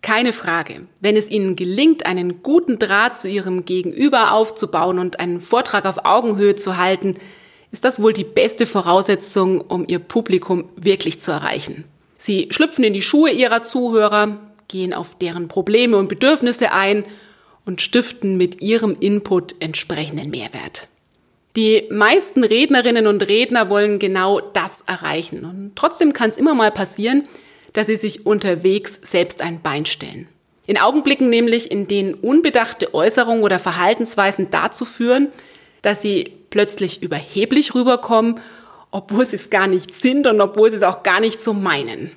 Keine Frage, wenn es Ihnen gelingt, einen guten Draht zu Ihrem Gegenüber aufzubauen und einen Vortrag auf Augenhöhe zu halten, ist das wohl die beste Voraussetzung, um Ihr Publikum wirklich zu erreichen. Sie schlüpfen in die Schuhe Ihrer Zuhörer, gehen auf deren Probleme und Bedürfnisse ein und stiften mit Ihrem Input entsprechenden Mehrwert. Die meisten Rednerinnen und Redner wollen genau das erreichen. Und trotzdem kann es immer mal passieren, dass sie sich unterwegs selbst ein Bein stellen. In Augenblicken nämlich, in denen unbedachte Äußerungen oder Verhaltensweisen dazu führen, dass sie plötzlich überheblich rüberkommen, obwohl sie es gar nicht sind und obwohl sie es auch gar nicht so meinen.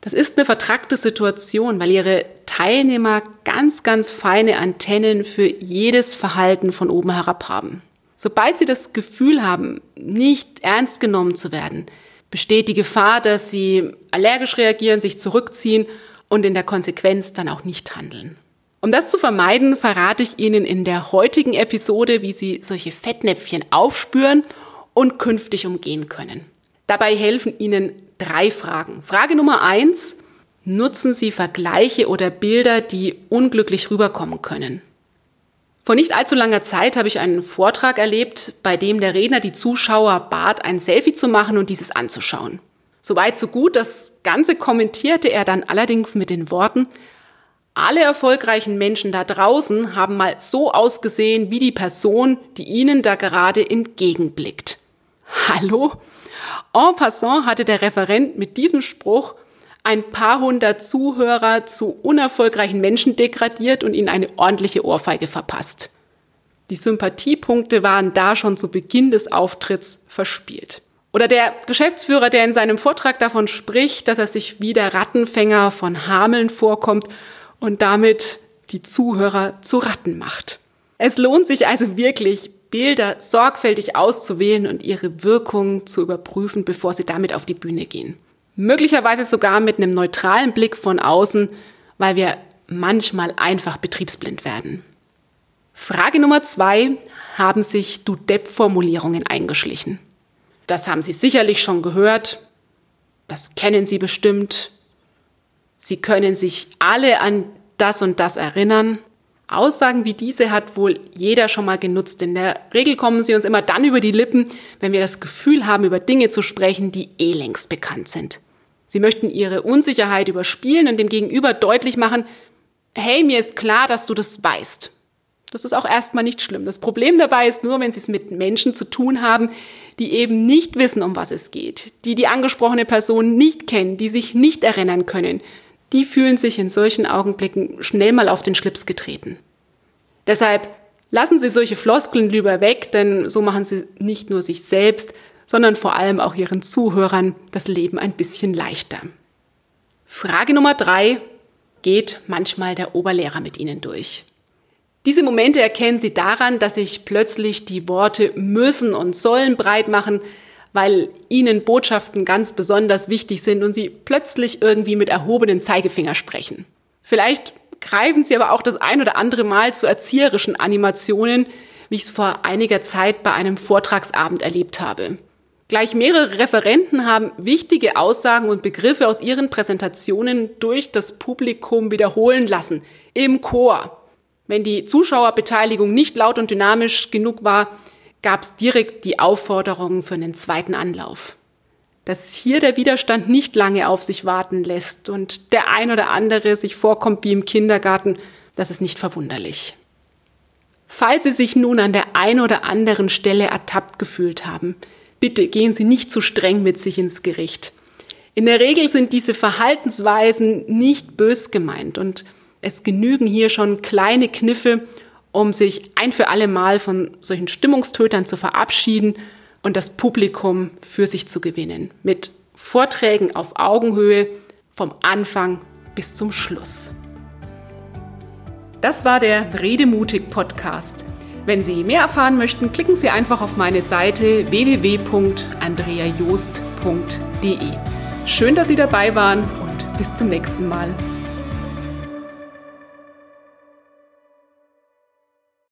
Das ist eine vertrackte Situation, weil ihre Teilnehmer ganz, ganz feine Antennen für jedes Verhalten von oben herab haben. Sobald sie das Gefühl haben, nicht ernst genommen zu werden, besteht die Gefahr, dass sie allergisch reagieren, sich zurückziehen und in der Konsequenz dann auch nicht handeln. Um das zu vermeiden, verrate ich Ihnen in der heutigen Episode, wie Sie solche Fettnäpfchen aufspüren und künftig umgehen können. Dabei helfen Ihnen drei Fragen. Frage Nummer eins, nutzen Sie Vergleiche oder Bilder, die unglücklich rüberkommen können. Vor nicht allzu langer Zeit habe ich einen Vortrag erlebt, bei dem der Redner die Zuschauer bat, ein Selfie zu machen und dieses anzuschauen. Soweit so gut, das Ganze kommentierte er dann allerdings mit den Worten, alle erfolgreichen Menschen da draußen haben mal so ausgesehen wie die Person, die ihnen da gerade entgegenblickt. Hallo? En passant hatte der Referent mit diesem Spruch ein paar hundert Zuhörer zu unerfolgreichen Menschen degradiert und ihnen eine ordentliche Ohrfeige verpasst. Die Sympathiepunkte waren da schon zu Beginn des Auftritts verspielt. Oder der Geschäftsführer, der in seinem Vortrag davon spricht, dass er sich wie der Rattenfänger von Hameln vorkommt und damit die Zuhörer zu Ratten macht. Es lohnt sich also wirklich, Bilder sorgfältig auszuwählen und ihre Wirkung zu überprüfen, bevor sie damit auf die Bühne gehen. Möglicherweise sogar mit einem neutralen Blick von außen, weil wir manchmal einfach betriebsblind werden. Frage Nummer zwei, haben sich Du Depp-Formulierungen eingeschlichen? Das haben Sie sicherlich schon gehört. Das kennen Sie bestimmt. Sie können sich alle an das und das erinnern. Aussagen wie diese hat wohl jeder schon mal genutzt. In der Regel kommen sie uns immer dann über die Lippen, wenn wir das Gefühl haben, über Dinge zu sprechen, die eh längst bekannt sind. Sie möchten ihre Unsicherheit überspielen und dem Gegenüber deutlich machen, hey, mir ist klar, dass du das weißt. Das ist auch erstmal nicht schlimm. Das Problem dabei ist nur, wenn Sie es mit Menschen zu tun haben, die eben nicht wissen, um was es geht, die die angesprochene Person nicht kennen, die sich nicht erinnern können. Die fühlen sich in solchen Augenblicken schnell mal auf den Schlips getreten. Deshalb lassen Sie solche Floskeln lieber weg, denn so machen Sie nicht nur sich selbst, sondern vor allem auch ihren Zuhörern das Leben ein bisschen leichter. Frage Nummer drei. Geht manchmal der Oberlehrer mit Ihnen durch? Diese Momente erkennen Sie daran, dass sich plötzlich die Worte müssen und sollen breit machen, weil Ihnen Botschaften ganz besonders wichtig sind und Sie plötzlich irgendwie mit erhobenen Zeigefinger sprechen. Vielleicht greifen Sie aber auch das ein oder andere Mal zu erzieherischen Animationen, wie ich es vor einiger Zeit bei einem Vortragsabend erlebt habe. Gleich mehrere Referenten haben wichtige Aussagen und Begriffe aus ihren Präsentationen durch das Publikum wiederholen lassen, im Chor. Wenn die Zuschauerbeteiligung nicht laut und dynamisch genug war, gab es direkt die Aufforderung für einen zweiten Anlauf. Dass hier der Widerstand nicht lange auf sich warten lässt und der ein oder andere sich vorkommt wie im Kindergarten, das ist nicht verwunderlich. Falls Sie sich nun an der ein oder anderen Stelle ertappt gefühlt haben, Bitte gehen Sie nicht zu streng mit sich ins Gericht. In der Regel sind diese Verhaltensweisen nicht bös gemeint und es genügen hier schon kleine Kniffe, um sich ein für alle Mal von solchen Stimmungstötern zu verabschieden und das Publikum für sich zu gewinnen. Mit Vorträgen auf Augenhöhe vom Anfang bis zum Schluss. Das war der Redemutig Podcast. Wenn Sie mehr erfahren möchten, klicken Sie einfach auf meine Seite www.andreajost.de. Schön, dass Sie dabei waren und bis zum nächsten Mal.